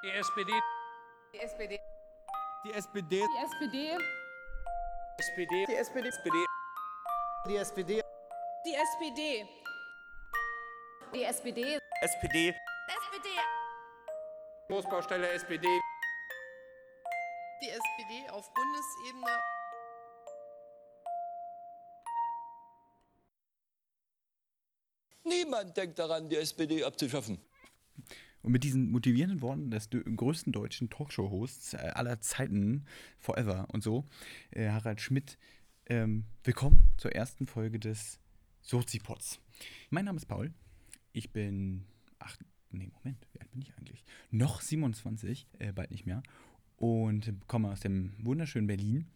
Die SPD. Die SPD. Die SPD. Die SPD. SPD. Die SPD. SPD. Die SPD. Die SPD. Die SPD. SPD. SPD. Großbaustelle SPD. Die SPD auf Bundesebene. Niemand denkt daran, die SPD abzuschaffen. Und mit diesen motivierenden Worten des größten deutschen Talkshow-Hosts äh, aller Zeiten, forever und so, äh, Harald Schmidt, ähm, willkommen zur ersten Folge des Sozipods. Mein Name ist Paul. Ich bin, ach, nee, Moment, wie alt bin ich eigentlich? Noch 27, äh, bald nicht mehr. Und komme aus dem wunderschönen Berlin.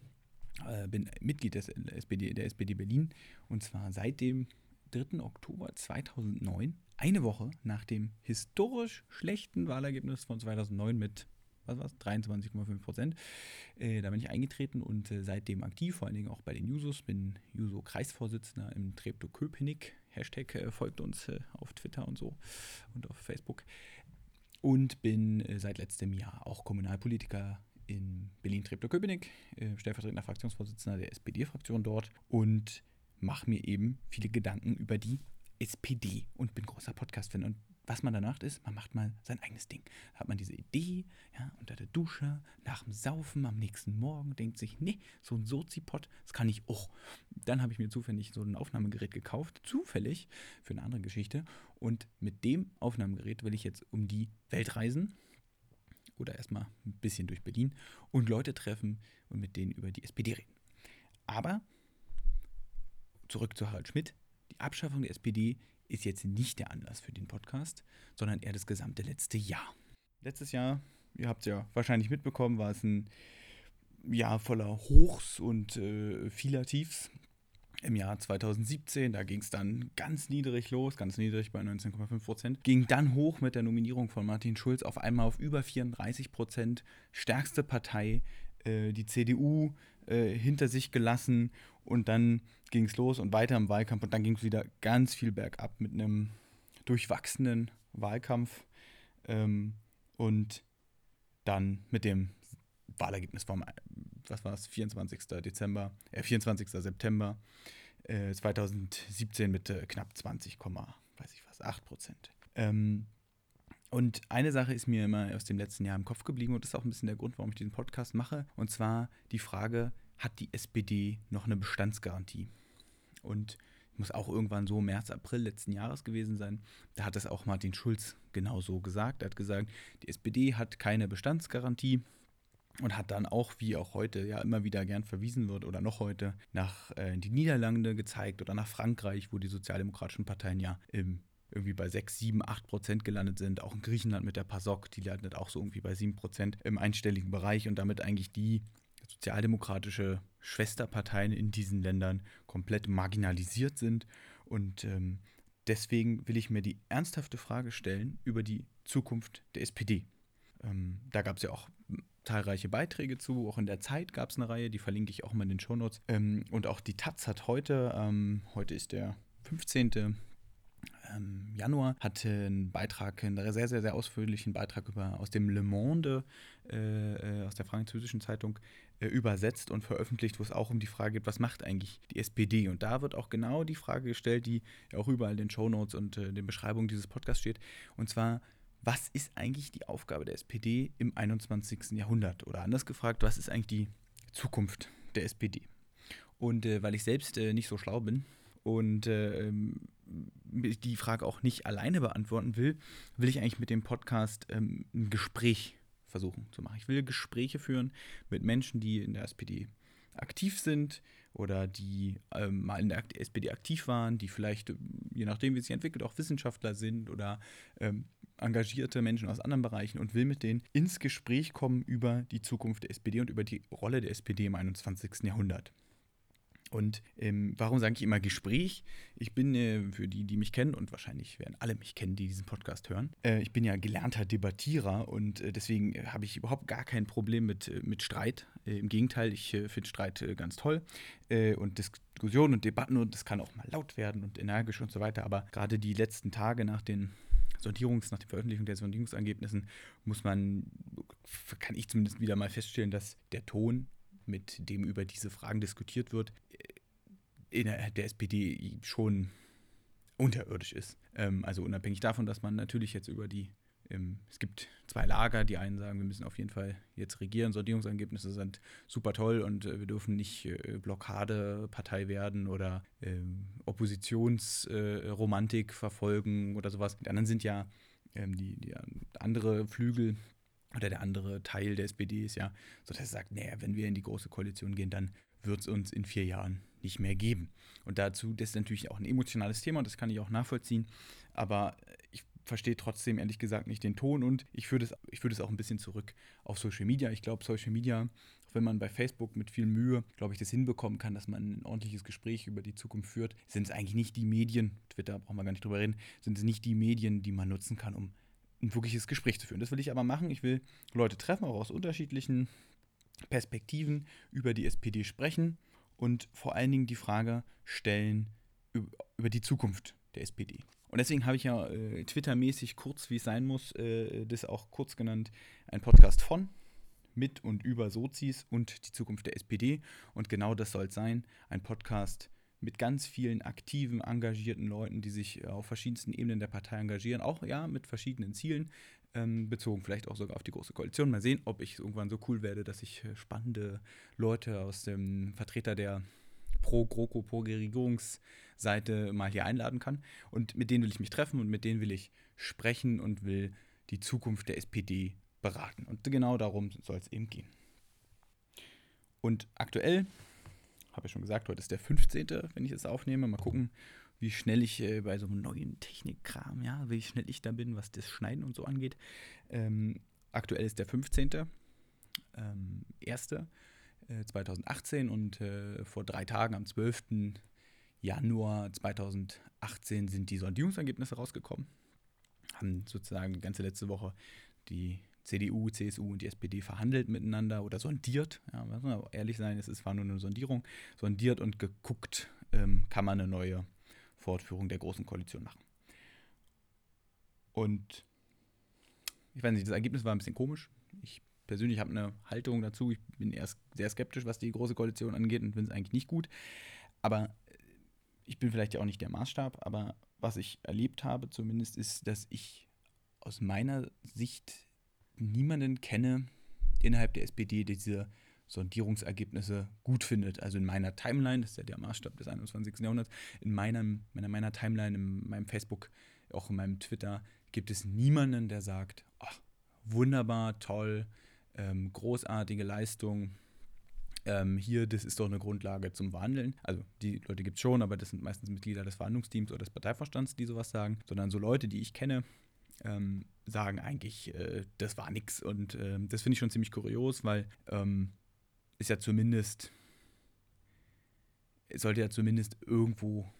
Äh, bin Mitglied des SPD, der SPD Berlin. Und zwar seit dem 3. Oktober 2009, eine Woche nach dem historisch schlechten Wahlergebnis von 2009 mit, was war's, 23,5 Prozent. Äh, da bin ich eingetreten und äh, seitdem aktiv, vor allen Dingen auch bei den Jusos, bin Juso-Kreisvorsitzender im Treptow-Köpenick. Hashtag äh, folgt uns äh, auf Twitter und so und auf Facebook. Und bin äh, seit letztem Jahr auch Kommunalpolitiker in Berlin-Treptow-Köpenick, äh, stellvertretender Fraktionsvorsitzender der SPD-Fraktion dort und mache mir eben viele Gedanken über die SPD und bin großer Podcast-Fan. Und was man danach ist, man macht mal sein eigenes Ding. Da hat man diese Idee, ja, unter der Dusche, nach dem Saufen, am nächsten Morgen, denkt sich, nee, so ein Sozipod, das kann ich auch. Dann habe ich mir zufällig so ein Aufnahmegerät gekauft, zufällig, für eine andere Geschichte. Und mit dem Aufnahmegerät will ich jetzt um die Welt reisen oder erstmal ein bisschen durch Berlin und Leute treffen und mit denen über die SPD reden. Aber zurück zu Harald Schmidt. Die Abschaffung der SPD ist jetzt nicht der Anlass für den Podcast, sondern eher das gesamte letzte Jahr. Letztes Jahr, ihr habt es ja wahrscheinlich mitbekommen, war es ein Jahr voller Hochs und äh, vieler Tiefs. Im Jahr 2017, da ging es dann ganz niedrig los, ganz niedrig bei 19,5 Prozent. Ging dann hoch mit der Nominierung von Martin Schulz auf einmal auf über 34 Prozent. Stärkste Partei, äh, die CDU äh, hinter sich gelassen und dann ging es los und weiter im Wahlkampf und dann ging es wieder ganz viel bergab mit einem durchwachsenen Wahlkampf ähm, und dann mit dem Wahlergebnis vom, was war es, 24. Dezember, äh, 24. September äh, 2017 mit äh, knapp 20, weiß ich was, 8 Prozent. Ähm, und eine Sache ist mir immer aus dem letzten Jahr im Kopf geblieben und das ist auch ein bisschen der Grund, warum ich diesen Podcast mache. Und zwar die Frage, hat die SPD noch eine Bestandsgarantie? Und muss auch irgendwann so März, April letzten Jahres gewesen sein. Da hat es auch Martin Schulz genau so gesagt. Er hat gesagt, die SPD hat keine Bestandsgarantie und hat dann auch, wie auch heute ja immer wieder gern verwiesen wird oder noch heute, nach äh, die Niederlande gezeigt oder nach Frankreich, wo die sozialdemokratischen Parteien ja im irgendwie bei 6, 7, 8 Prozent gelandet sind. Auch in Griechenland mit der PASOK, die landet auch so irgendwie bei 7 Prozent im einstelligen Bereich und damit eigentlich die sozialdemokratische Schwesterparteien in diesen Ländern komplett marginalisiert sind. Und ähm, deswegen will ich mir die ernsthafte Frage stellen über die Zukunft der SPD. Ähm, da gab es ja auch zahlreiche Beiträge zu, auch in der Zeit gab es eine Reihe, die verlinke ich auch mal in den Shownotes. Ähm, und auch die Taz hat heute, ähm, heute ist der 15 ähm, Januar hatte einen Beitrag, einen sehr, sehr, sehr ausführlichen Beitrag über, aus dem Le Monde, äh, äh, aus der französischen Zeitung, äh, übersetzt und veröffentlicht, wo es auch um die Frage geht, was macht eigentlich die SPD? Und da wird auch genau die Frage gestellt, die auch überall in den Shownotes und äh, den Beschreibungen dieses Podcasts steht. Und zwar, was ist eigentlich die Aufgabe der SPD im 21. Jahrhundert? Oder anders gefragt, was ist eigentlich die Zukunft der SPD? Und äh, weil ich selbst äh, nicht so schlau bin, und äh, die Frage auch nicht alleine beantworten will, will ich eigentlich mit dem Podcast ähm, ein Gespräch versuchen zu machen. Ich will Gespräche führen mit Menschen, die in der SPD aktiv sind oder die ähm, mal in der SPD aktiv waren, die vielleicht, je nachdem, wie es sich entwickelt, auch Wissenschaftler sind oder ähm, engagierte Menschen aus anderen Bereichen und will mit denen ins Gespräch kommen über die Zukunft der SPD und über die Rolle der SPD im 21. Jahrhundert. Und ähm, warum sage ich immer Gespräch? Ich bin, äh, für die, die mich kennen, und wahrscheinlich werden alle mich kennen, die diesen Podcast hören, äh, ich bin ja gelernter Debattierer und äh, deswegen habe ich überhaupt gar kein Problem mit, äh, mit Streit. Äh, Im Gegenteil, ich äh, finde Streit ganz toll und Diskussionen und Debatten und das kann auch mal laut werden und energisch und so weiter. Aber gerade die letzten Tage nach den Sondierungs, nach der Veröffentlichung der Sondierungsergebnissen muss man, kann ich zumindest wieder mal feststellen, dass der Ton, mit dem über diese Fragen diskutiert wird, innerhalb der SPD schon unterirdisch ist. Ähm, also unabhängig davon, dass man natürlich jetzt über die, ähm, es gibt zwei Lager, die einen sagen, wir müssen auf jeden Fall jetzt regieren, Sondierungsergebnisse sind super toll und äh, wir dürfen nicht äh, Blockadepartei werden oder ähm, Oppositionsromantik äh, verfolgen oder sowas. Die anderen sind ja ähm, die, die andere Flügel oder der andere Teil der SPD ist ja so, dass er sagt, naja, wenn wir in die große Koalition gehen, dann wird es uns in vier Jahren nicht mehr geben. Und dazu, das ist natürlich auch ein emotionales Thema und das kann ich auch nachvollziehen, aber ich verstehe trotzdem ehrlich gesagt nicht den Ton und ich führe das, ich führe das auch ein bisschen zurück auf Social Media. Ich glaube, Social Media, auch wenn man bei Facebook mit viel Mühe, glaube ich, das hinbekommen kann, dass man ein ordentliches Gespräch über die Zukunft führt, sind es eigentlich nicht die Medien, Twitter brauchen wir gar nicht drüber reden, sind es nicht die Medien, die man nutzen kann, um ein wirkliches Gespräch zu führen. Das will ich aber machen. Ich will Leute treffen, auch aus unterschiedlichen Perspektiven über die SPD sprechen und vor allen Dingen die Frage stellen über die Zukunft der SPD. Und deswegen habe ich ja äh, Twitter-mäßig kurz, wie es sein muss, äh, das auch kurz genannt, ein Podcast von, mit und über Sozis und die Zukunft der SPD. Und genau das soll es sein, ein Podcast mit ganz vielen aktiven, engagierten Leuten, die sich auf verschiedensten Ebenen der Partei engagieren, auch ja mit verschiedenen Zielen, ähm, bezogen vielleicht auch sogar auf die Große Koalition. Mal sehen, ob ich irgendwann so cool werde, dass ich äh, spannende Leute aus dem Vertreter der Pro-GroKo, Pro-Regierungsseite mal hier einladen kann. Und mit denen will ich mich treffen und mit denen will ich sprechen und will die Zukunft der SPD beraten. Und genau darum soll es eben gehen. Und aktuell habe ich schon gesagt, heute ist der 15., wenn ich es aufnehme. Mal gucken, wie schnell ich äh, bei so einem neuen Technikkram, ja, wie schnell ich da bin, was das Schneiden und so angeht. Ähm, aktuell ist der 15. Ähm, 1. Äh, 2018 und äh, vor drei Tagen, am 12. Januar 2018, sind die Sondierungsergebnisse rausgekommen. Haben sozusagen die ganze letzte Woche die CDU, CSU und die SPD verhandelt miteinander oder sondiert. Ja, muss man ehrlich sein, es war nur eine Sondierung. Sondiert und geguckt, ähm, kann man eine neue Fortführung der Großen Koalition machen. Und ich weiß nicht, das Ergebnis war ein bisschen komisch. Ich persönlich habe eine Haltung dazu. Ich bin erst sehr skeptisch, was die Große Koalition angeht und finde es eigentlich nicht gut. Aber ich bin vielleicht ja auch nicht der Maßstab. Aber was ich erlebt habe zumindest, ist, dass ich aus meiner Sicht niemanden kenne innerhalb der SPD, der diese Sondierungsergebnisse gut findet. Also in meiner Timeline, das ist ja der Maßstab des 21. Jahrhunderts, in meinem, meiner, meiner Timeline, in meinem Facebook, auch in meinem Twitter, gibt es niemanden, der sagt, ach, wunderbar, toll, ähm, großartige Leistung, ähm, hier, das ist doch eine Grundlage zum Verhandeln. Also die Leute gibt es schon, aber das sind meistens Mitglieder des Verhandlungsteams oder des Parteivorstands, die sowas sagen, sondern so Leute, die ich kenne, ähm, sagen eigentlich, äh, das war nix. Und äh, das finde ich schon ziemlich kurios, weil ähm, ist ja zumindest, es sollte ja zumindest irgendwo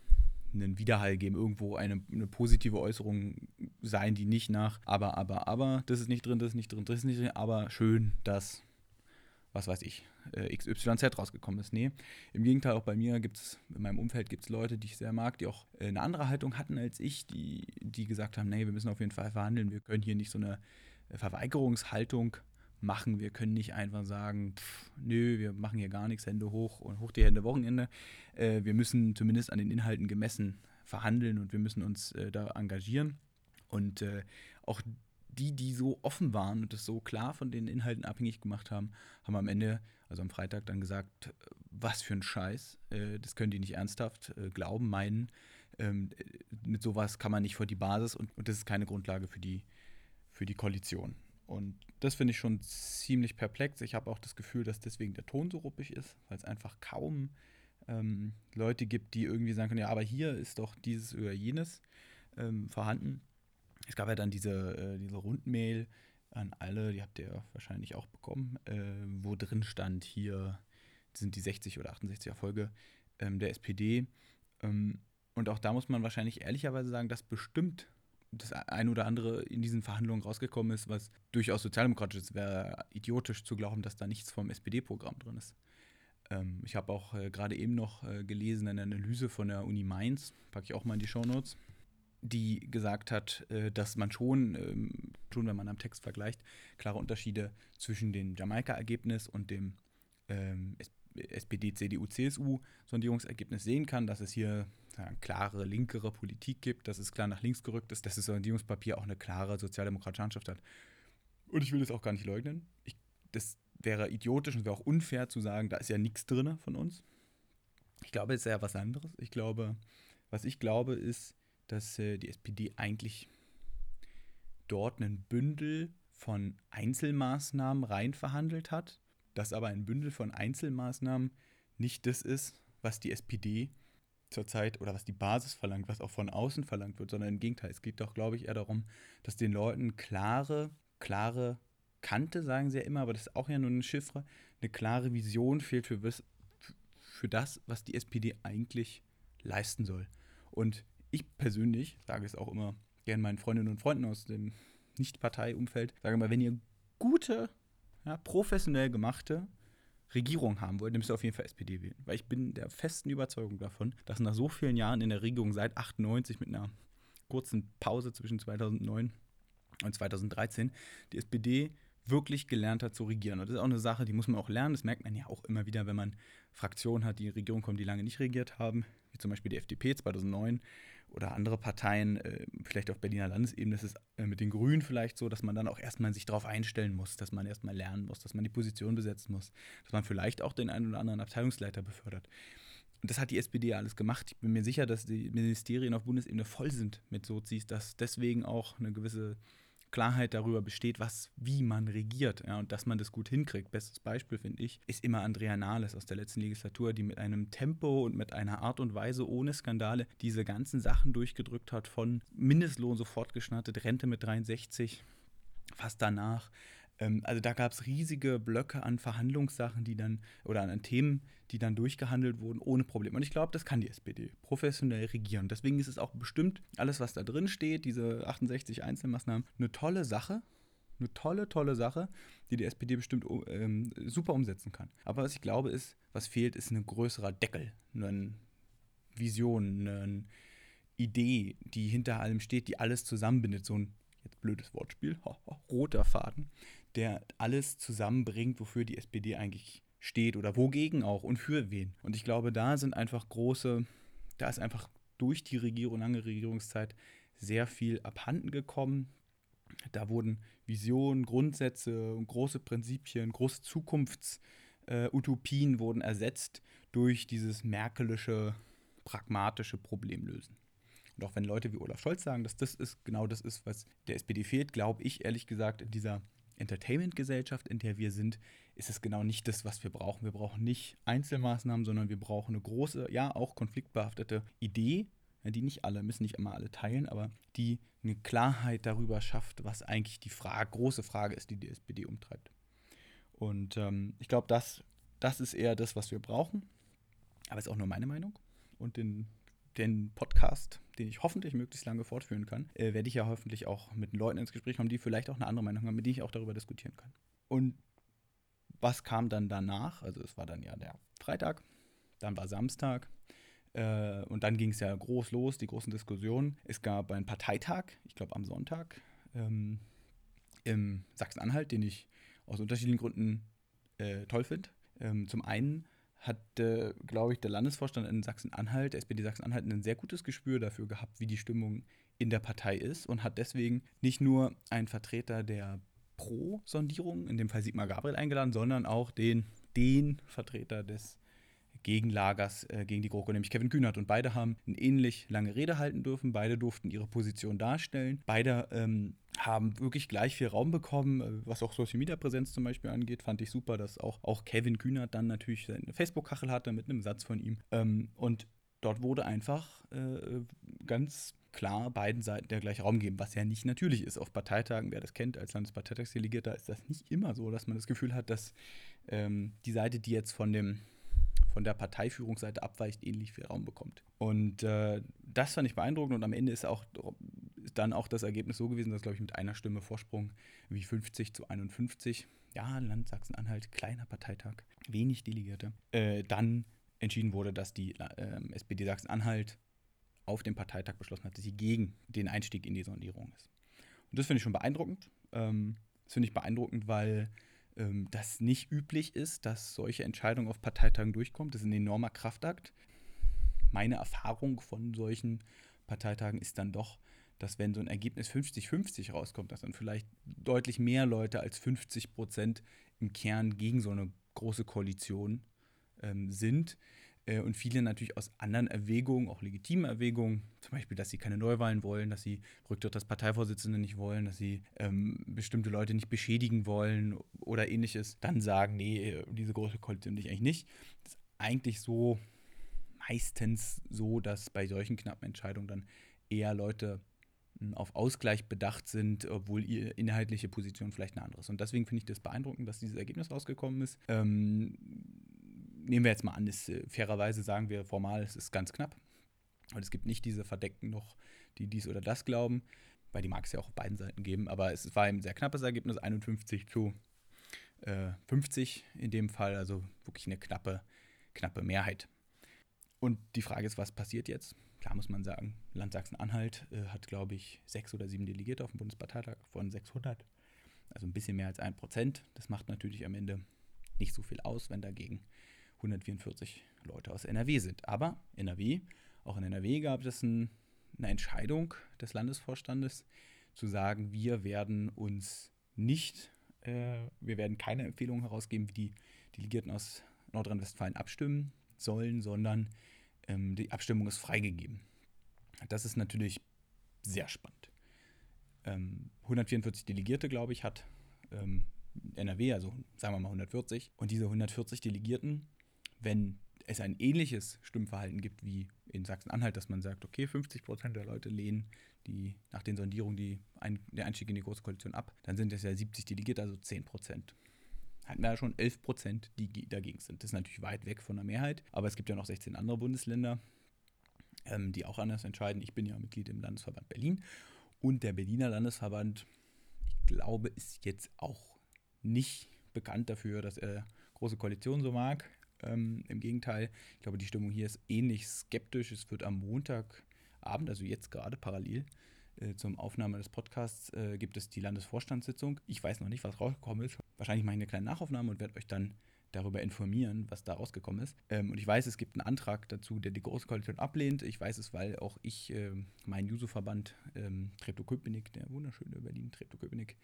einen Widerhall geben, irgendwo eine, eine positive Äußerung sein, die nicht nach, aber, aber, aber, das ist nicht drin, das ist nicht drin, das ist nicht drin, aber schön, dass, was weiß ich, äh, XYZ rausgekommen ist. Nee, im Gegenteil, auch bei mir gibt es, in meinem Umfeld gibt es Leute, die ich sehr mag, die auch äh, eine andere Haltung hatten als ich, die, die gesagt haben, nee, wir müssen auf jeden Fall verhandeln, wir können hier nicht so eine äh, Verweigerungshaltung machen. Wir können nicht einfach sagen, pff, nö, wir machen hier gar nichts, Hände hoch und hoch die Hände Wochenende. Wir müssen zumindest an den Inhalten gemessen verhandeln und wir müssen uns da engagieren. Und auch die, die so offen waren und das so klar von den Inhalten abhängig gemacht haben, haben am Ende, also am Freitag, dann gesagt, was für ein Scheiß, äh, das können die nicht ernsthaft äh, glauben, meinen. Ähm, mit sowas kann man nicht vor die Basis und, und das ist keine Grundlage für die, für die Koalition. Und das finde ich schon ziemlich perplex. Ich habe auch das Gefühl, dass deswegen der Ton so ruppig ist, weil es einfach kaum ähm, Leute gibt, die irgendwie sagen können, ja, aber hier ist doch dieses oder jenes ähm, vorhanden. Es gab ja dann diese, äh, diese Rundmail an alle, die habt ihr wahrscheinlich auch bekommen, äh, wo drin stand, hier sind die 60 oder 68 Erfolge ähm, der SPD. Ähm, und auch da muss man wahrscheinlich ehrlicherweise sagen, dass bestimmt das ein oder andere in diesen Verhandlungen rausgekommen ist, was durchaus sozialdemokratisch ist. Wäre idiotisch zu glauben, dass da nichts vom SPD-Programm drin ist. Ähm, ich habe auch äh, gerade eben noch äh, gelesen eine Analyse von der Uni Mainz, packe ich auch mal in die Shownotes. Die gesagt hat, äh, dass man schon, ähm, schon wenn man am Text vergleicht, klare Unterschiede zwischen dem Jamaika-Ergebnis und dem ähm, SPD, CDU, CSU-Sondierungsergebnis sehen kann, dass es hier eine klare linkere Politik gibt, dass es klar nach links gerückt ist, dass das Sondierungspapier auch eine klare sozialdemokratische Handschrift hat. Und ich will das auch gar nicht leugnen. Ich, das wäre idiotisch und wäre auch unfair zu sagen, da ist ja nichts drin von uns. Ich glaube, es ist ja was anderes. Ich glaube, was ich glaube, ist, dass äh, die SPD eigentlich dort ein Bündel von Einzelmaßnahmen rein verhandelt hat, dass aber ein Bündel von Einzelmaßnahmen nicht das ist, was die SPD zurzeit oder was die Basis verlangt, was auch von außen verlangt wird, sondern im Gegenteil. Es geht doch, glaube ich, eher darum, dass den Leuten klare, klare Kante, sagen sie ja immer, aber das ist auch ja nur eine Chiffre, eine klare Vision fehlt für, für das, was die SPD eigentlich leisten soll. Und ich persönlich sage es auch immer gerne meinen Freundinnen und Freunden aus dem Nicht-Partei-Umfeld, sage mal, wenn ihr gute, ja, professionell gemachte Regierung haben wollt, dann müsst ihr auf jeden Fall SPD wählen. Weil ich bin der festen Überzeugung davon, dass nach so vielen Jahren in der Regierung seit 98 mit einer kurzen Pause zwischen 2009 und 2013 die SPD wirklich gelernt hat zu regieren. Und das ist auch eine Sache, die muss man auch lernen. Das merkt man ja auch immer wieder, wenn man Fraktionen hat, die in Regierung kommen, die lange nicht regiert haben, wie zum Beispiel die FDP 2009 oder andere Parteien, äh, vielleicht auf Berliner Landesebene ist es äh, mit den Grünen vielleicht so, dass man dann auch erstmal sich darauf einstellen muss, dass man erstmal lernen muss, dass man die Position besetzen muss, dass man vielleicht auch den einen oder anderen Abteilungsleiter befördert. Und das hat die SPD alles gemacht. Ich bin mir sicher, dass die Ministerien auf Bundesebene voll sind mit Sozis, dass deswegen auch eine gewisse Klarheit darüber besteht, was, wie man regiert ja, und dass man das gut hinkriegt. Bestes Beispiel, finde ich, ist immer Andrea Nahles aus der letzten Legislatur, die mit einem Tempo und mit einer Art und Weise ohne Skandale diese ganzen Sachen durchgedrückt hat, von Mindestlohn sofort geschnattet, Rente mit 63, fast danach, also da gab es riesige Blöcke an Verhandlungssachen, die dann, oder an Themen, die dann durchgehandelt wurden, ohne Probleme. Und ich glaube, das kann die SPD professionell regieren. Deswegen ist es auch bestimmt alles, was da drin steht, diese 68 Einzelmaßnahmen, eine tolle Sache. Eine tolle, tolle Sache, die die SPD bestimmt ähm, super umsetzen kann. Aber was ich glaube, ist, was fehlt, ist ein größerer Deckel, eine Vision, eine Idee, die hinter allem steht, die alles zusammenbindet. So ein, jetzt blödes Wortspiel, roter Faden, der alles zusammenbringt, wofür die SPD eigentlich steht oder wogegen auch und für wen. Und ich glaube, da sind einfach große, da ist einfach durch die Regierung, lange Regierungszeit sehr viel abhanden gekommen. Da wurden Visionen, Grundsätze, große Prinzipien, große Zukunftsutopien äh, wurden ersetzt durch dieses merkelische, pragmatische Problemlösen. Und auch wenn Leute wie Olaf Scholz sagen, dass das ist genau das ist, was der SPD fehlt, glaube ich ehrlich gesagt in dieser Entertainment-Gesellschaft, in der wir sind, ist es genau nicht das, was wir brauchen. Wir brauchen nicht Einzelmaßnahmen, sondern wir brauchen eine große, ja auch konfliktbehaftete Idee, die nicht alle, müssen nicht immer alle teilen, aber die eine Klarheit darüber schafft, was eigentlich die Frage, große Frage ist, die die SPD umtreibt. Und ähm, ich glaube, das, das ist eher das, was wir brauchen. Aber ist auch nur meine Meinung. Und den den Podcast, den ich hoffentlich möglichst lange fortführen kann, äh, werde ich ja hoffentlich auch mit Leuten ins Gespräch kommen, die vielleicht auch eine andere Meinung haben, mit denen ich auch darüber diskutieren kann. Und was kam dann danach? Also es war dann ja der Freitag, dann war Samstag äh, und dann ging es ja groß los, die großen Diskussionen. Es gab einen Parteitag, ich glaube am Sonntag, ähm, im Sachsen-Anhalt, den ich aus unterschiedlichen Gründen äh, toll finde. Ähm, zum einen hat, äh, glaube ich, der Landesvorstand in Sachsen-Anhalt, der SPD Sachsen-Anhalt, ein sehr gutes Gespür dafür gehabt, wie die Stimmung in der Partei ist und hat deswegen nicht nur einen Vertreter der Pro-Sondierung, in dem Fall Sigmar Gabriel, eingeladen, sondern auch den, den Vertreter des Gegenlagers äh, gegen die GroKo, nämlich Kevin Kühnert. Und beide haben eine ähnlich lange Rede halten dürfen. Beide durften ihre Position darstellen. Beide ähm, haben wirklich gleich viel Raum bekommen, äh, was auch Social Media Präsenz zum Beispiel angeht. Fand ich super, dass auch, auch Kevin Kühnert dann natürlich seine Facebook-Kachel hatte mit einem Satz von ihm. Ähm, und dort wurde einfach äh, ganz klar beiden Seiten der gleiche Raum geben, was ja nicht natürlich ist. Auf Parteitagen, wer das kennt, als Landesparteitagsdelegierter ist das nicht immer so, dass man das Gefühl hat, dass ähm, die Seite, die jetzt von dem von der Parteiführungsseite abweicht, ähnlich viel Raum bekommt. Und äh, das fand ich beeindruckend und am Ende ist auch ist dann auch das Ergebnis so gewesen, dass, glaube ich, mit einer Stimme Vorsprung wie 50 zu 51, ja, Land Sachsen-Anhalt, kleiner Parteitag, wenig Delegierte, äh, dann entschieden wurde, dass die äh, SPD Sachsen-Anhalt auf dem Parteitag beschlossen hat, dass sie gegen den Einstieg in die Sondierung ist. Und das finde ich schon beeindruckend. Ähm, das finde ich beeindruckend, weil ähm, das nicht üblich ist, dass solche Entscheidungen auf Parteitagen durchkommen. Das ist ein enormer Kraftakt. Meine Erfahrung von solchen Parteitagen ist dann doch, dass wenn so ein Ergebnis 50-50 rauskommt, dass dann vielleicht deutlich mehr Leute als 50 Prozent im Kern gegen so eine große Koalition ähm, sind. Äh, und viele natürlich aus anderen Erwägungen, auch legitimen Erwägungen, zum Beispiel, dass sie keine Neuwahlen wollen, dass sie Rücktritt des Parteivorsitzenden nicht wollen, dass sie ähm, bestimmte Leute nicht beschädigen wollen oder ähnliches, dann sagen, nee, diese große Koalition ich eigentlich nicht. Das ist eigentlich so meistens so, dass bei solchen knappen Entscheidungen dann eher Leute auf Ausgleich bedacht sind, obwohl ihre inhaltliche Position vielleicht eine andere ist. Und deswegen finde ich das beeindruckend, dass dieses Ergebnis rausgekommen ist. Ähm, nehmen wir jetzt mal an, ist, äh, fairerweise sagen wir formal, es ist ganz knapp. Und es gibt nicht diese Verdeckten noch, die dies oder das glauben, weil die mag es ja auch auf beiden Seiten geben. Aber es war ein sehr knappes Ergebnis, 51 zu äh, 50 in dem Fall, also wirklich eine knappe, knappe Mehrheit. Und die Frage ist, was passiert jetzt? Klar muss man sagen, Land Sachsen-Anhalt äh, hat, glaube ich, sechs oder sieben Delegierte auf dem Bundesparteitag von 600. Also ein bisschen mehr als ein Prozent. Das macht natürlich am Ende nicht so viel aus, wenn dagegen 144 Leute aus NRW sind. Aber NRW, auch in NRW gab es ein, eine Entscheidung des Landesvorstandes zu sagen, wir werden uns nicht, äh, wir werden keine Empfehlung herausgeben, wie die Delegierten aus Nordrhein-Westfalen abstimmen sollen, sondern ähm, die Abstimmung ist freigegeben. Das ist natürlich sehr spannend. Ähm, 144 Delegierte, glaube ich, hat ähm, NRW, also sagen wir mal 140. Und diese 140 Delegierten, wenn es ein ähnliches Stimmverhalten gibt wie in Sachsen-Anhalt, dass man sagt, okay, 50 Prozent der Leute lehnen die, nach den Sondierungen die ein, der Einstieg in die Großkoalition ab, dann sind es ja 70 Delegierte, also 10 Prozent hatten wir ja schon 11 Prozent, die dagegen sind. Das ist natürlich weit weg von der Mehrheit, aber es gibt ja noch 16 andere Bundesländer, ähm, die auch anders entscheiden. Ich bin ja Mitglied im Landesverband Berlin und der Berliner Landesverband, ich glaube, ist jetzt auch nicht bekannt dafür, dass er große Koalitionen so mag. Ähm, Im Gegenteil, ich glaube, die Stimmung hier ist ähnlich skeptisch. Es wird am Montagabend, also jetzt gerade parallel, äh, zum Aufnahme des Podcasts äh, gibt es die Landesvorstandssitzung. Ich weiß noch nicht, was rausgekommen ist. Wahrscheinlich mache ich eine kleine Nachaufnahme und werde euch dann darüber informieren, was da rausgekommen ist. Ähm, und ich weiß, es gibt einen Antrag dazu, der die Große Koalition ablehnt. Ich weiß es, weil auch ich, äh, mein Juso-Verband ähm, Treptow-Köpenick, der wunderschöne Berlin Treptow-Köpenick,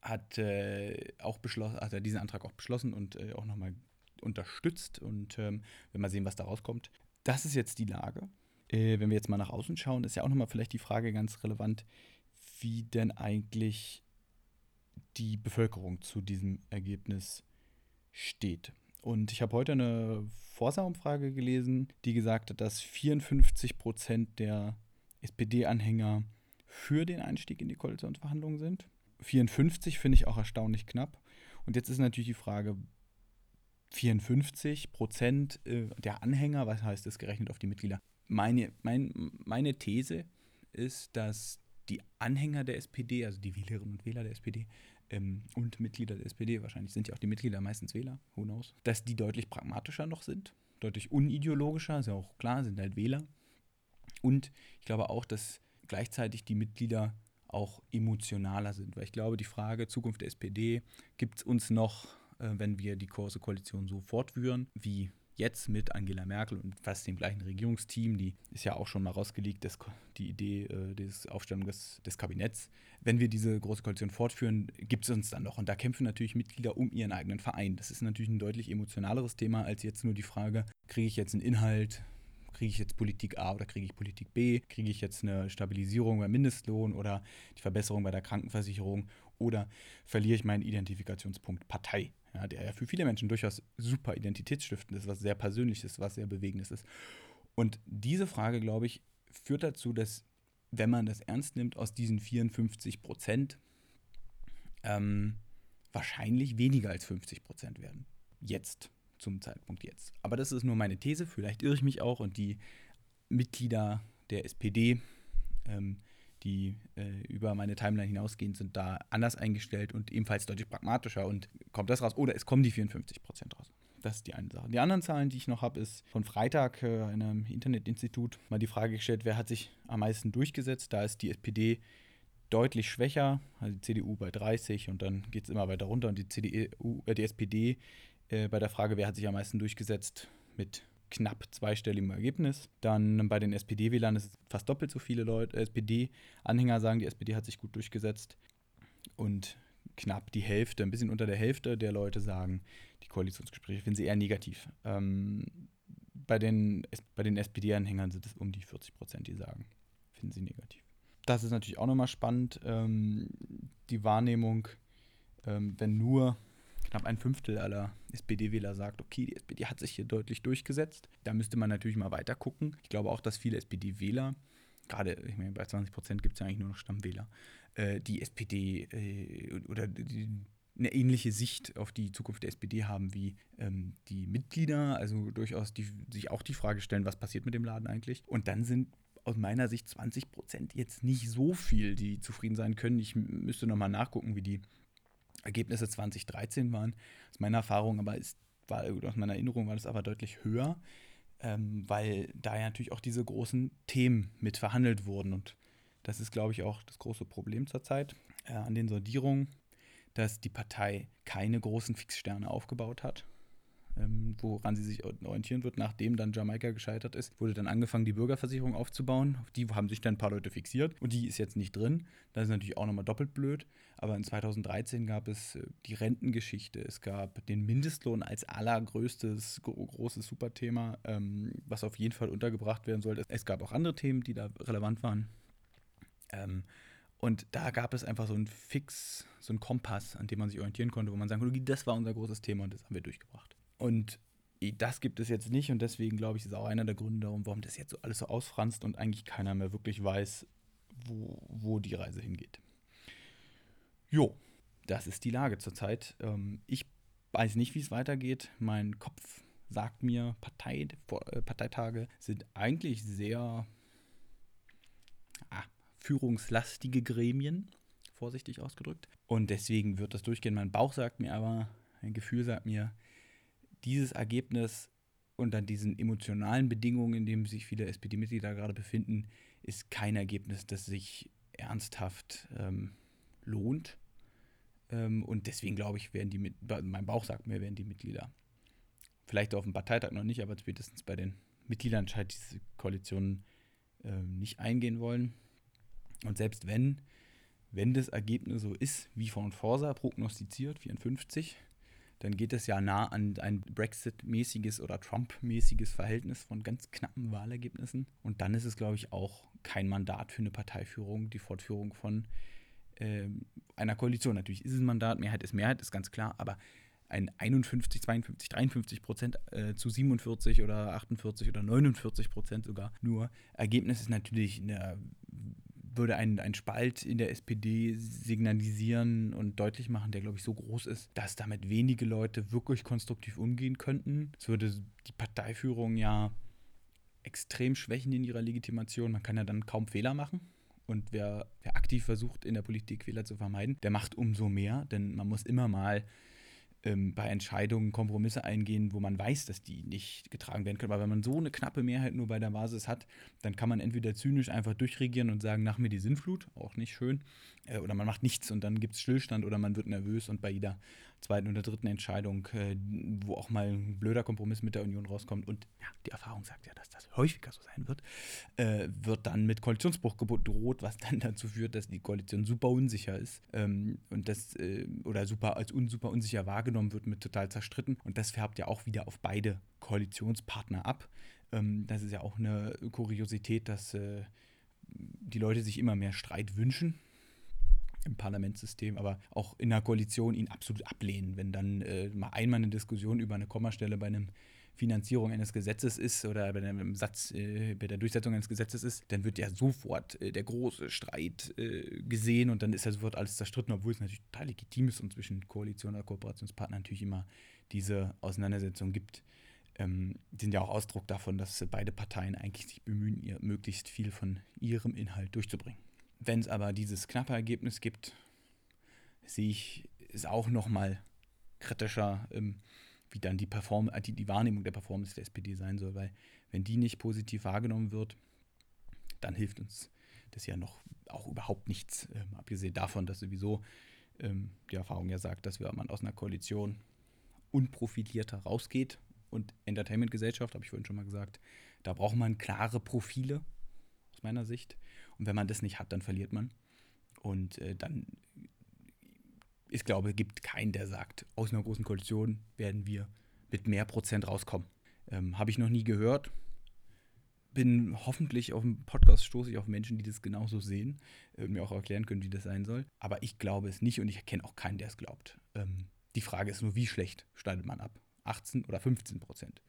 hat äh, auch beschlossen, hat er diesen Antrag auch beschlossen und äh, auch nochmal unterstützt. Und ähm, wenn wir sehen, was da rauskommt. Das ist jetzt die Lage. Äh, wenn wir jetzt mal nach außen schauen, ist ja auch nochmal vielleicht die Frage ganz relevant, wie denn eigentlich die Bevölkerung zu diesem Ergebnis steht. Und ich habe heute eine Forsa-Umfrage gelesen, die gesagt hat, dass 54 Prozent der SPD-Anhänger für den Einstieg in die Koalitionsverhandlungen sind. 54 finde ich auch erstaunlich knapp. Und jetzt ist natürlich die Frage, 54 Prozent äh, der Anhänger, was heißt das gerechnet auf die Mitglieder? Meine, mein, meine These ist, dass die Anhänger der SPD, also die Wählerinnen und Wähler der SPD ähm, und Mitglieder der SPD, wahrscheinlich sind ja auch die Mitglieder meistens Wähler, who knows, dass die deutlich pragmatischer noch sind, deutlich unideologischer, ist ja auch klar, sind halt Wähler. Und ich glaube auch, dass gleichzeitig die Mitglieder auch emotionaler sind, weil ich glaube, die Frage Zukunft der SPD gibt es uns noch, wenn wir die Große Koalition so fortführen, wie jetzt mit Angela Merkel und fast dem gleichen Regierungsteam, die ist ja auch schon mal rausgelegt, das, die Idee äh, des Aufstellung des, des Kabinetts. Wenn wir diese große Koalition fortführen, gibt es uns dann noch. Und da kämpfen natürlich Mitglieder um ihren eigenen Verein. Das ist natürlich ein deutlich emotionaleres Thema als jetzt nur die Frage, kriege ich jetzt einen Inhalt, kriege ich jetzt Politik A oder kriege ich Politik B, kriege ich jetzt eine Stabilisierung beim Mindestlohn oder die Verbesserung bei der Krankenversicherung oder verliere ich meinen Identifikationspunkt Partei, ja, der ja für viele Menschen durchaus super identitätsstiftend ist, was sehr Persönliches, was sehr Bewegendes ist. Und diese Frage, glaube ich, führt dazu, dass, wenn man das ernst nimmt, aus diesen 54 Prozent ähm, wahrscheinlich weniger als 50 Prozent werden. Jetzt, zum Zeitpunkt jetzt. Aber das ist nur meine These, vielleicht irre ich mich auch und die Mitglieder der SPD ähm, die äh, über meine Timeline hinausgehen, sind da anders eingestellt und ebenfalls deutlich pragmatischer. Und kommt das raus? Oder es kommen die 54 Prozent raus. Das ist die eine Sache. Die anderen Zahlen, die ich noch habe, ist von Freitag äh, einem Internetinstitut mal die Frage gestellt, wer hat sich am meisten durchgesetzt. Da ist die SPD deutlich schwächer, also die CDU bei 30 und dann geht es immer weiter runter und die, CDU, äh, die SPD äh, bei der Frage, wer hat sich am meisten durchgesetzt, mit knapp zweistelligem Ergebnis. Dann bei den SPD-Wählern ist es fast doppelt so viele Leute, äh, SPD-Anhänger sagen, die SPD hat sich gut durchgesetzt und knapp die Hälfte, ein bisschen unter der Hälfte der Leute sagen, die Koalitionsgespräche finden sie eher negativ. Ähm, bei den, bei den SPD-Anhängern sind es um die 40 Prozent, die sagen, finden sie negativ. Das ist natürlich auch nochmal spannend, ähm, die Wahrnehmung, ähm, wenn nur knapp ein Fünftel aller SPD-Wähler sagt, okay, die SPD hat sich hier deutlich durchgesetzt. Da müsste man natürlich mal weiter gucken. Ich glaube auch, dass viele SPD-Wähler, gerade ich meine, bei 20 Prozent gibt es ja eigentlich nur noch Stammwähler, äh, die SPD äh, oder die, eine ähnliche Sicht auf die Zukunft der SPD haben wie ähm, die Mitglieder, also durchaus die, sich auch die Frage stellen, was passiert mit dem Laden eigentlich. Und dann sind aus meiner Sicht 20 Prozent jetzt nicht so viel, die zufrieden sein können. Ich müsste nochmal nachgucken, wie die Ergebnisse 2013 waren. Aus meiner Erfahrung, aber ist, war, aus meiner Erinnerung war das aber deutlich höher, ähm, weil da ja natürlich auch diese großen Themen mit verhandelt wurden. Und das ist, glaube ich, auch das große Problem zurzeit äh, an den Sondierungen, dass die Partei keine großen Fixsterne aufgebaut hat ähm, woran sie sich orientieren wird. Nachdem dann Jamaika gescheitert ist, wurde dann angefangen, die Bürgerversicherung aufzubauen. Auf die haben sich dann ein paar Leute fixiert und die ist jetzt nicht drin. Das ist natürlich auch nochmal doppelt blöd. Aber in 2013 gab es äh, die Rentengeschichte, es gab den Mindestlohn als allergrößtes, großes Superthema, ähm, was auf jeden Fall untergebracht werden sollte. Es gab auch andere Themen, die da relevant waren. Ähm, und da gab es einfach so einen Fix, so einen Kompass, an dem man sich orientieren konnte, wo man sagen konnte, das war unser großes Thema und das haben wir durchgebracht. Und das gibt es jetzt nicht und deswegen glaube ich, ist auch einer der Gründe warum das jetzt so alles so ausfranst und eigentlich keiner mehr wirklich weiß, wo, wo die Reise hingeht. Jo, das ist die Lage zurzeit. Ähm, ich weiß nicht, wie es weitergeht. Mein Kopf sagt mir, Partei, äh, Parteitage sind eigentlich sehr ah, führungslastige Gremien, vorsichtig ausgedrückt. Und deswegen wird das durchgehen. Mein Bauch sagt mir aber, mein Gefühl sagt mir, dieses Ergebnis unter diesen emotionalen Bedingungen, in denen sich viele SPD-Mitglieder gerade befinden, ist kein Ergebnis, das sich ernsthaft ähm, lohnt. Ähm, und deswegen glaube ich, werden die, mein Bauch sagt mir, werden die Mitglieder, vielleicht auf dem Parteitag noch nicht, aber spätestens bei den Mitgliedern scheint diese Koalition äh, nicht eingehen wollen. Und selbst wenn, wenn das Ergebnis so ist, wie von Forsa prognostiziert, 54, dann geht es ja nah an ein Brexit-mäßiges oder Trump-mäßiges Verhältnis von ganz knappen Wahlergebnissen. Und dann ist es, glaube ich, auch kein Mandat für eine Parteiführung, die Fortführung von äh, einer Koalition. Natürlich ist es ein Mandat, Mehrheit ist Mehrheit, ist ganz klar, aber ein 51, 52, 53 Prozent äh, zu 47 oder 48 oder 49 Prozent sogar nur. Ergebnis ist natürlich eine würde ein, ein Spalt in der SPD signalisieren und deutlich machen, der, glaube ich, so groß ist, dass damit wenige Leute wirklich konstruktiv umgehen könnten. Es würde die Parteiführung ja extrem schwächen in ihrer Legitimation. Man kann ja dann kaum Fehler machen. Und wer, wer aktiv versucht, in der Politik Fehler zu vermeiden, der macht umso mehr, denn man muss immer mal ähm, bei Entscheidungen Kompromisse eingehen, wo man weiß, dass die nicht getragen werden können. Aber wenn man so eine knappe Mehrheit nur bei der Basis hat, dann kann man entweder zynisch einfach durchregieren und sagen, nach mir die Sinnflut, auch nicht schön, äh, oder man macht nichts und dann gibt es Stillstand oder man wird nervös und bei jeder zweiten oder dritten Entscheidung, äh, wo auch mal ein blöder Kompromiss mit der Union rauskommt und ja, die Erfahrung sagt ja, dass das häufiger so sein wird, äh, wird dann mit Koalitionsbruch gedroht, was dann dazu führt, dass die Koalition super unsicher ist ähm, und das äh, oder super als un, super unsicher wahrgenommen wird mit total zerstritten und das färbt ja auch wieder auf beide Koalitionspartner ab. Ähm, das ist ja auch eine Kuriosität, dass äh, die Leute sich immer mehr Streit wünschen im Parlamentssystem, aber auch in der Koalition ihn absolut ablehnen. Wenn dann äh, mal einmal eine Diskussion über eine Kommastelle bei einer Finanzierung eines Gesetzes ist oder bei einem Satz, äh, bei der Durchsetzung eines Gesetzes ist, dann wird ja sofort äh, der große Streit äh, gesehen und dann ist ja sofort alles zerstritten, obwohl es natürlich total legitim ist und zwischen Koalition oder Kooperationspartnern natürlich immer diese Auseinandersetzung gibt. Ähm, sind ja auch Ausdruck davon, dass beide Parteien eigentlich sich bemühen, ihr möglichst viel von ihrem Inhalt durchzubringen. Wenn es aber dieses knappe Ergebnis gibt, sehe ich es auch noch mal kritischer, ähm, wie dann die, Perform äh, die, die Wahrnehmung der Performance der SPD sein soll, weil wenn die nicht positiv wahrgenommen wird, dann hilft uns das ja noch auch überhaupt nichts, ähm, abgesehen davon, dass sowieso ähm, die Erfahrung ja sagt, dass wenn man aus einer Koalition unprofilierter rausgeht und Entertainment-Gesellschaft, habe ich vorhin schon mal gesagt, da braucht man klare Profile aus meiner Sicht. Und wenn man das nicht hat, dann verliert man. Und äh, dann, ich glaube, gibt keinen, der sagt, aus einer großen Koalition werden wir mit mehr Prozent rauskommen. Ähm, habe ich noch nie gehört. Bin hoffentlich auf dem Podcast stoße ich auf Menschen, die das genauso sehen äh, mir auch erklären können, wie das sein soll. Aber ich glaube es nicht und ich kenne auch keinen, der es glaubt. Ähm, die Frage ist nur, wie schlecht schneidet man ab? 18 oder 15 Prozent?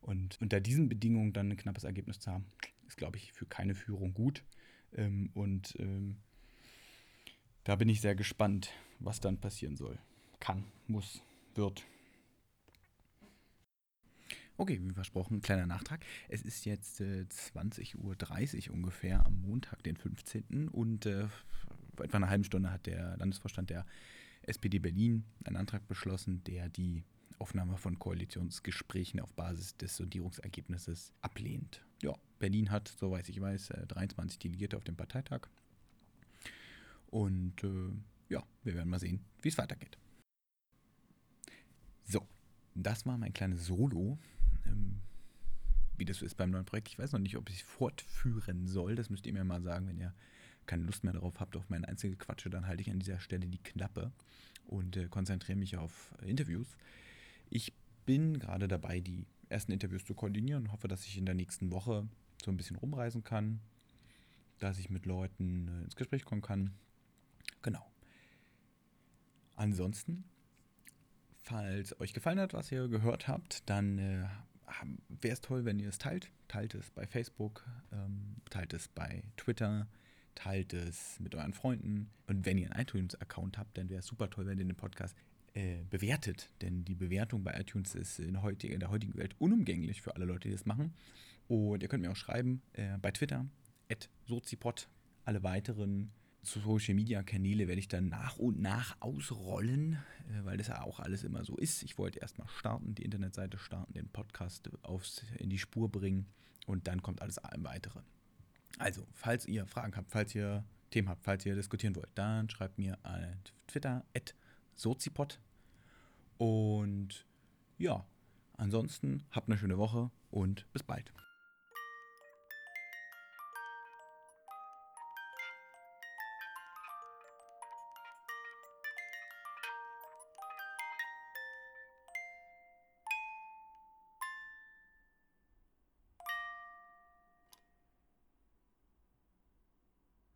Und unter diesen Bedingungen dann ein knappes Ergebnis zu haben, ist, glaube ich, für keine Führung gut. Ähm, und ähm, da bin ich sehr gespannt, was dann passieren soll. Kann, muss, wird. Okay, wie versprochen, kleiner Nachtrag. Es ist jetzt äh, 20.30 Uhr ungefähr am Montag, den 15. Und äh, vor etwa einer halben Stunde hat der Landesvorstand der SPD Berlin einen Antrag beschlossen, der die Aufnahme von Koalitionsgesprächen auf Basis des Sondierungsergebnisses ablehnt. Berlin hat, soweit ich weiß, 23 äh, Delegierte auf dem Parteitag. Und äh, ja, wir werden mal sehen, wie es weitergeht. So, das war mein kleines Solo. Ähm, wie das so ist beim neuen Projekt. Ich weiß noch nicht, ob ich es fortführen soll. Das müsst ihr mir mal sagen, wenn ihr keine Lust mehr darauf habt, auf meine einzige Quatsche, dann halte ich an dieser Stelle die Klappe und äh, konzentriere mich auf Interviews. Ich bin gerade dabei, die ersten Interviews zu koordinieren und hoffe, dass ich in der nächsten Woche so ein bisschen rumreisen kann, dass ich mit Leuten äh, ins Gespräch kommen kann. Genau. Ansonsten, falls euch gefallen hat, was ihr gehört habt, dann äh, wäre es toll, wenn ihr es teilt. Teilt es bei Facebook, ähm, teilt es bei Twitter, teilt es mit euren Freunden. Und wenn ihr einen iTunes-Account habt, dann wäre es super toll, wenn ihr den Podcast äh, bewertet. Denn die Bewertung bei iTunes ist in, heutige, in, der heutigen Welt unumgänglich für alle Leute, die das machen. Und ihr könnt mir auch schreiben äh, bei Twitter, sozipod. Alle weiteren Social Media Kanäle werde ich dann nach und nach ausrollen, äh, weil das ja auch alles immer so ist. Ich wollte erstmal starten, die Internetseite starten, den Podcast aufs, in die Spur bringen und dann kommt alles weitere. Also, falls ihr Fragen habt, falls ihr Themen habt, falls ihr diskutieren wollt, dann schreibt mir an Twitter at sozipod. Und ja, ansonsten habt eine schöne Woche und bis bald.